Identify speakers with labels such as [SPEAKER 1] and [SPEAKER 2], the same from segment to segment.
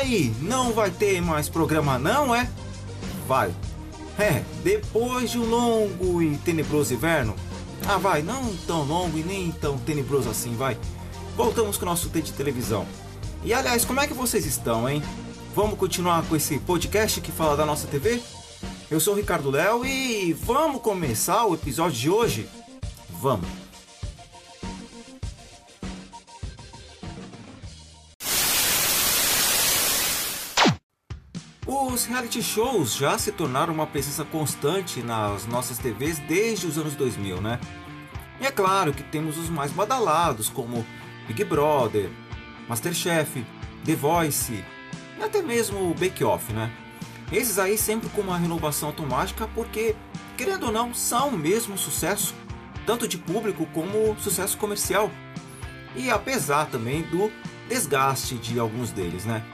[SPEAKER 1] aí, não vai ter mais programa não, é? Vai. É, depois de um longo e tenebroso inverno. Ah, vai, não tão longo e nem tão tenebroso assim, vai. Voltamos com o nosso T de televisão. E aliás, como é que vocês estão, hein? Vamos continuar com esse podcast que fala da nossa TV? Eu sou o Ricardo Léo e vamos começar o episódio de hoje? Vamos! Os reality shows já se tornaram uma presença constante nas nossas TVs desde os anos 2000, né? E é claro que temos os mais badalados, como Big Brother, Masterchef, The Voice e até mesmo o Bake Off, né? Esses aí sempre com uma renovação automática porque, querendo ou não, são mesmo sucesso, tanto de público como sucesso comercial. E apesar também do desgaste de alguns deles, né?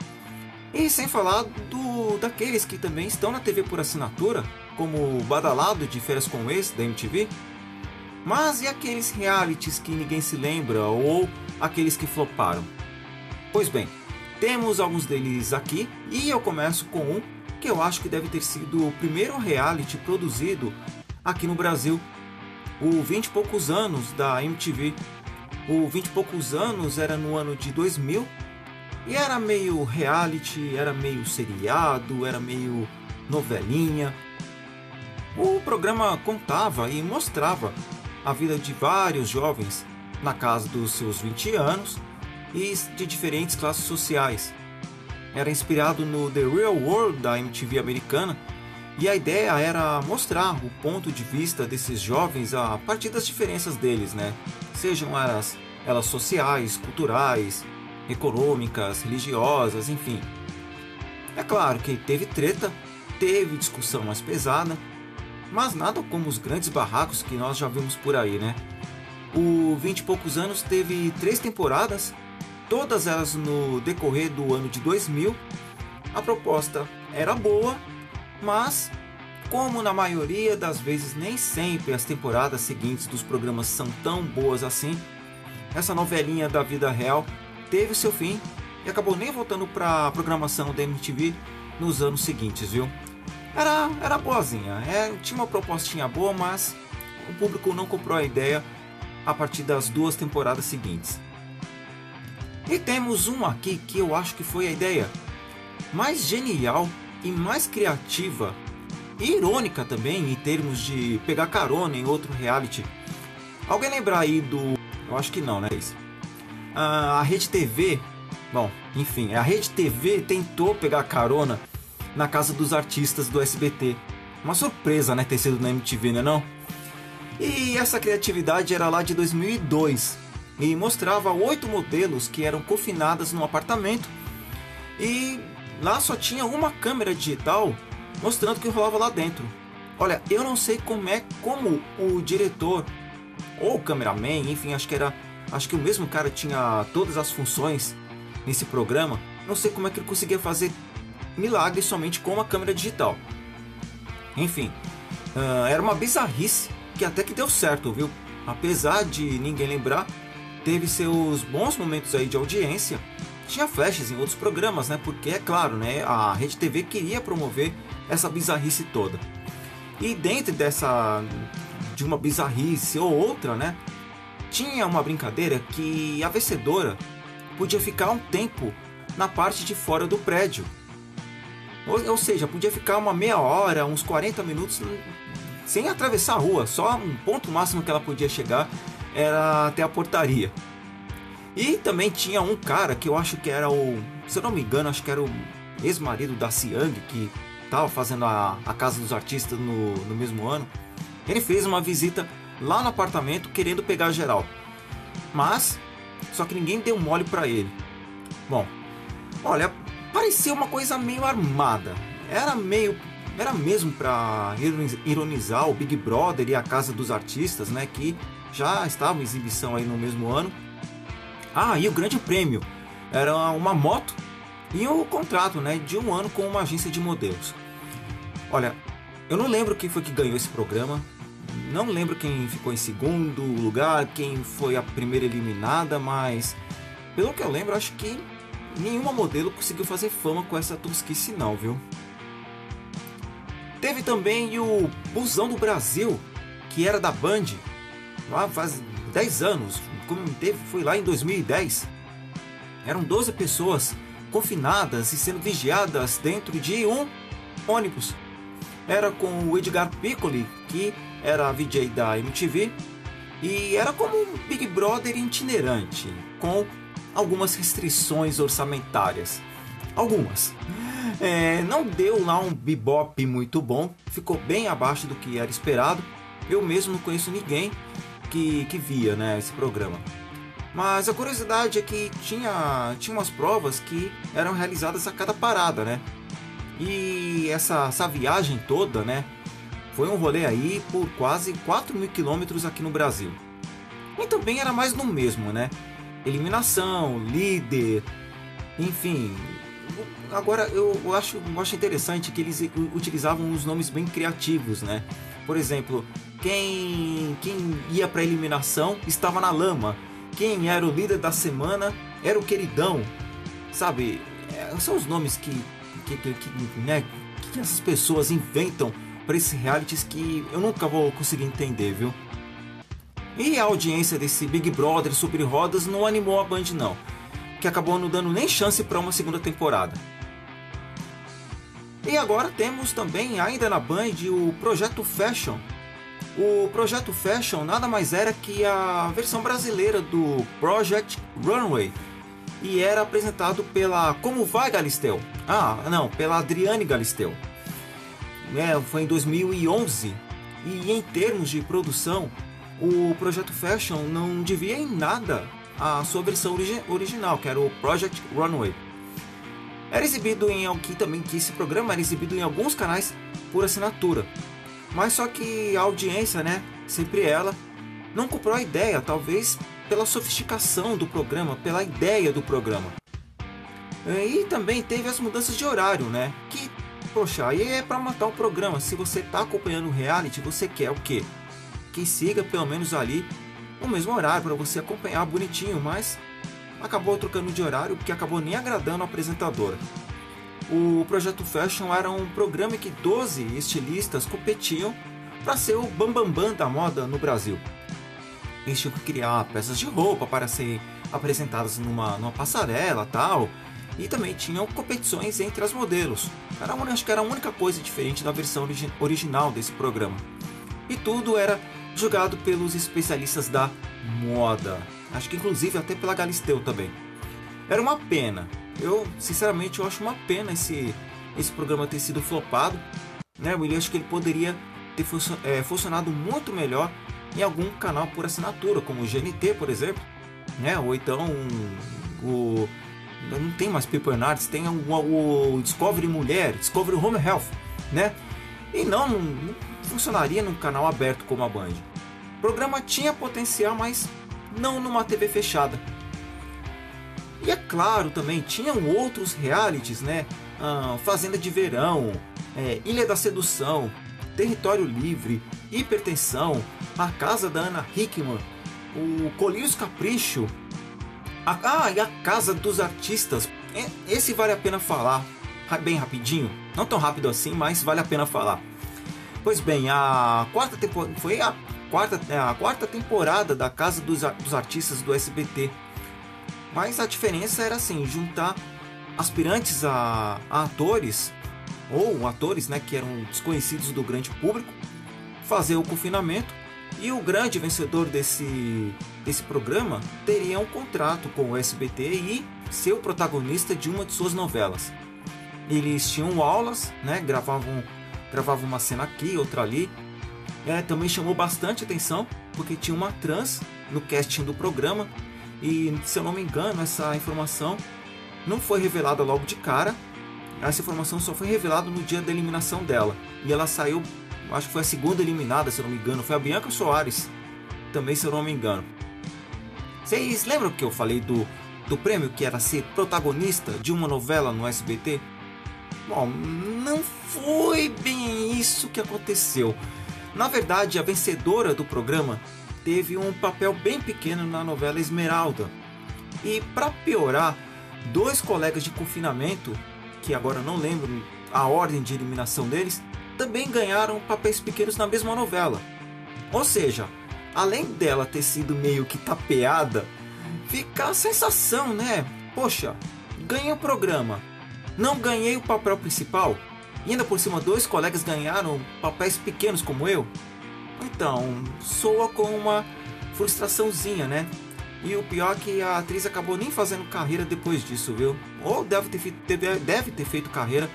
[SPEAKER 1] E sem falar do daqueles que também estão na TV por assinatura, como o Badalado de Férias com Ex da MTV. Mas e aqueles realities que ninguém se lembra ou aqueles que floparam? Pois bem, temos alguns deles aqui e eu começo com um que eu acho que deve ter sido o primeiro reality produzido aqui no Brasil, o 20 e poucos anos da MTV. O 20 e poucos anos era no ano de 2000 e era meio reality, era meio seriado, era meio novelinha. O programa contava e mostrava a vida de vários jovens na casa dos seus 20 anos e de diferentes classes sociais. Era inspirado no The Real World da MTV americana e a ideia era mostrar o ponto de vista desses jovens a partir das diferenças deles, né? Sejam elas, elas sociais, culturais, econômicas, religiosas, enfim. É claro que teve treta, teve discussão mais pesada, mas nada como os grandes barracos que nós já vimos por aí, né? O 20 e poucos anos teve três temporadas, todas elas no decorrer do ano de 2000. A proposta era boa, mas como na maioria das vezes nem sempre as temporadas seguintes dos programas são tão boas assim, essa novelinha da vida real teve seu fim e acabou nem voltando para a programação da MTV nos anos seguintes, viu? Era, era boazinha, é, tinha uma propostinha boa, mas o público não comprou a ideia a partir das duas temporadas seguintes. E temos um aqui que eu acho que foi a ideia mais genial e mais criativa e irônica também em termos de pegar carona em outro reality. Alguém lembrar aí do. Eu acho que não, né? A Rede TV, bom, enfim, a Rede TV tentou pegar carona na casa dos artistas do SBT. Uma surpresa, né, ter sido na MTV, né não? E essa criatividade era lá de 2002 e mostrava oito modelos que eram confinadas num apartamento e lá só tinha uma câmera digital mostrando o que rolava lá dentro. Olha, eu não sei como é como o diretor ou o cameraman, enfim, acho que era Acho que o mesmo cara tinha todas as funções nesse programa. Não sei como é que ele conseguia fazer milagres somente com uma câmera digital. Enfim, uh, era uma bizarrice que até que deu certo, viu? Apesar de ninguém lembrar, teve seus bons momentos aí de audiência. Tinha flashes em outros programas, né? Porque é claro, né? A Rede TV queria promover essa bizarrice toda. E dentro dessa de uma bizarrice ou outra, né? Tinha uma brincadeira que a vencedora podia ficar um tempo na parte de fora do prédio. Ou, ou, seja, podia ficar uma meia hora, uns 40 minutos sem atravessar a rua. Só um ponto máximo que ela podia chegar era até a portaria. E também tinha um cara que eu acho que era o. Se eu não me engano, acho que era o ex-marido da Siang, que estava fazendo a, a Casa dos Artistas no, no mesmo ano. Ele fez uma visita lá no apartamento querendo pegar geral. Mas, só que ninguém deu mole para ele. Bom, olha, parecia uma coisa meio armada. Era meio. Era mesmo para ironizar o Big Brother e a Casa dos Artistas, né? Que já estavam em exibição aí no mesmo ano. Ah, e o grande prêmio era uma moto e o contrato, né? De um ano com uma agência de modelos. Olha, eu não lembro quem foi que ganhou esse programa, não lembro quem ficou em segundo lugar, quem foi a primeira eliminada, mas pelo que eu lembro, acho que nenhuma modelo conseguiu fazer fama com essa tosquice não, viu? Teve também o Busão do Brasil, que era da Band, lá faz 10 anos, como teve, foi lá em 2010. Eram 12 pessoas confinadas e sendo vigiadas dentro de um ônibus. Era com o Edgar Piccoli, que era VJ da MTV, e era como um Big Brother itinerante, com algumas restrições orçamentárias. Algumas. É, não deu lá um bebop muito bom, ficou bem abaixo do que era esperado. Eu mesmo não conheço ninguém que, que via né, esse programa. Mas a curiosidade é que tinha, tinha umas provas que eram realizadas a cada parada, né? E essa, essa viagem toda, né? Foi um rolê aí por quase 4 mil quilômetros aqui no Brasil. E também era mais do mesmo, né? Eliminação, líder, enfim. Agora eu acho, eu acho interessante que eles utilizavam uns nomes bem criativos, né? Por exemplo, quem, quem ia para eliminação estava na lama. Quem era o líder da semana era o queridão. Sabe? É, são os nomes que, que, que, que, né, que essas pessoas inventam para esses realities que eu nunca vou conseguir entender, viu? E a audiência desse Big Brother sobre rodas não animou a Band não, que acabou não dando nem chance para uma segunda temporada. E agora temos também, ainda na Band, o Projeto Fashion. O Projeto Fashion nada mais era que a versão brasileira do Project Runway e era apresentado pela Como Vai Galisteu? Ah, não, pela Adriane Galisteu né, foi em 2011 e em termos de produção o projeto Fashion não devia em nada a sua versão origi original, que era o Project Runway. Era exibido em aqui também que esse programa era exibido em alguns canais por assinatura. Mas só que a audiência, né, sempre ela, não comprou a ideia, talvez pela sofisticação do programa, pela ideia do programa. E também teve as mudanças de horário, né, que Poxa, aí é para matar o programa. Se você tá acompanhando o reality, você quer o quê? Que siga pelo menos ali o mesmo horário para você acompanhar bonitinho, mas acabou trocando de horário porque acabou nem agradando a apresentadora. O Projeto Fashion era um programa que 12 estilistas competiam para ser o bambambam bam, bam da moda no Brasil. Eles tinham que criar peças de roupa para serem apresentadas numa, numa passarela tal, e também tinham competições entre as modelos. Era, acho que era a única coisa diferente da versão origi original desse programa. E tudo era julgado pelos especialistas da moda. Acho que inclusive até pela Galisteu também. Era uma pena. Eu, sinceramente, eu acho uma pena esse, esse programa ter sido flopado. Né? Eu acho que ele poderia ter é, funcionado muito melhor em algum canal por assinatura, como o GNT, por exemplo. Né? Ou então o não tem mais Paper Nerds, tem o, o, Discovery Mulher, Discovery Home Health, né? E não, não, não funcionaria num canal aberto como a Band. O programa tinha potencial, mas não numa TV fechada. E é claro também, tinham outros realities, né? Ah, Fazenda de Verão, é, Ilha da Sedução, Território Livre, Hipertensão, A Casa da Ana Hickman, o Colírios Capricho, ah, e a Casa dos Artistas. É, esse vale a pena falar bem rapidinho. Não tão rápido assim, mas vale a pena falar. Pois bem, a quarta temporada foi a quarta, é, a quarta temporada da Casa dos, dos Artistas do SBT. Mas a diferença era assim, juntar aspirantes a, a atores ou atores, né, que eram desconhecidos do grande público, fazer o confinamento e o grande vencedor desse, desse programa teria um contrato com o SBT e ser o protagonista de uma de suas novelas. Eles tinham aulas, né, gravavam, gravavam uma cena aqui, outra ali. É, também chamou bastante atenção porque tinha uma trans no casting do programa e, se eu não me engano, essa informação não foi revelada logo de cara. Essa informação só foi revelada no dia da eliminação dela e ela saiu acho que foi a segunda eliminada, se eu não me engano, foi a Bianca Soares, também se eu não me engano. Vocês lembram que eu falei do, do prêmio que era ser protagonista de uma novela no SBT? Bom, não foi bem isso que aconteceu. Na verdade, a vencedora do programa teve um papel bem pequeno na novela Esmeralda. E para piorar, dois colegas de confinamento, que agora não lembro a ordem de eliminação deles, também ganharam papéis pequenos na mesma novela. Ou seja, além dela ter sido meio que tapeada, fica a sensação, né? Poxa, ganhei o programa, não ganhei o papel principal, e ainda por cima dois colegas ganharam papéis pequenos como eu. Então, soa com uma frustraçãozinha, né? E o pior é que a atriz acabou nem fazendo carreira depois disso, viu? Ou deve ter, deve, deve ter feito carreira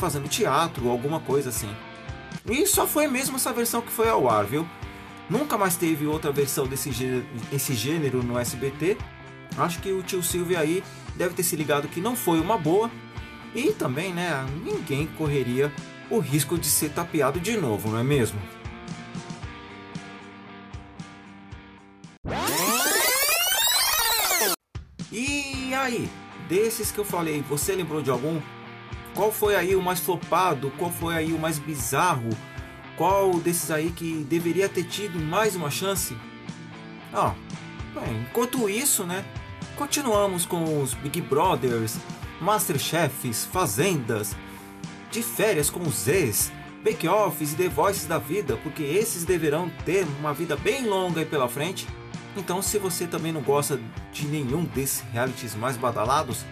[SPEAKER 1] fazendo teatro ou alguma coisa assim. E só foi mesmo essa versão que foi ao ar, viu? Nunca mais teve outra versão desse gênero, esse gênero no SBT. Acho que o tio Silvio aí deve ter se ligado que não foi uma boa. E também, né, ninguém correria o risco de ser tapeado de novo, não é mesmo? E aí, desses que eu falei, você lembrou de algum? Qual foi aí o mais flopado? Qual foi aí o mais bizarro? Qual desses aí que deveria ter tido mais uma chance? Ah, bem, enquanto isso, né? Continuamos com os Big Brothers, Masterchefs, Fazendas, de férias com os ex, Bake-Offs e The Voices da vida, porque esses deverão ter uma vida bem longa aí pela frente. Então, se você também não gosta de nenhum desses realities mais badalados,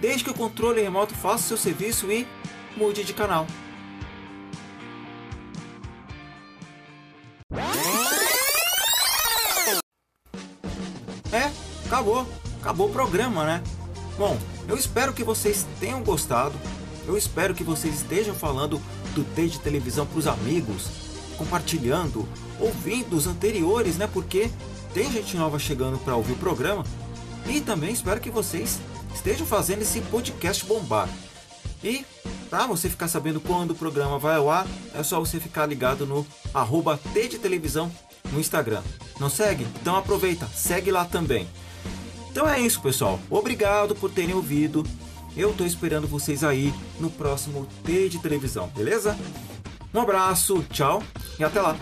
[SPEAKER 1] desde que o controle remoto faça seu serviço e mude de canal. É, acabou. Acabou o programa, né? Bom, eu espero que vocês tenham gostado. Eu espero que vocês estejam falando do T de televisão para os amigos, compartilhando, ouvindo os anteriores, né? Porque tem gente nova chegando para ouvir o programa. E também espero que vocês estejam fazendo esse podcast bombar. E para você ficar sabendo quando o programa vai ao ar, é só você ficar ligado no arroba T de televisão no Instagram. Não segue? Então aproveita, segue lá também. Então é isso, pessoal. Obrigado por terem ouvido. Eu tô esperando vocês aí no próximo T de televisão, beleza? Um abraço, tchau e até lá.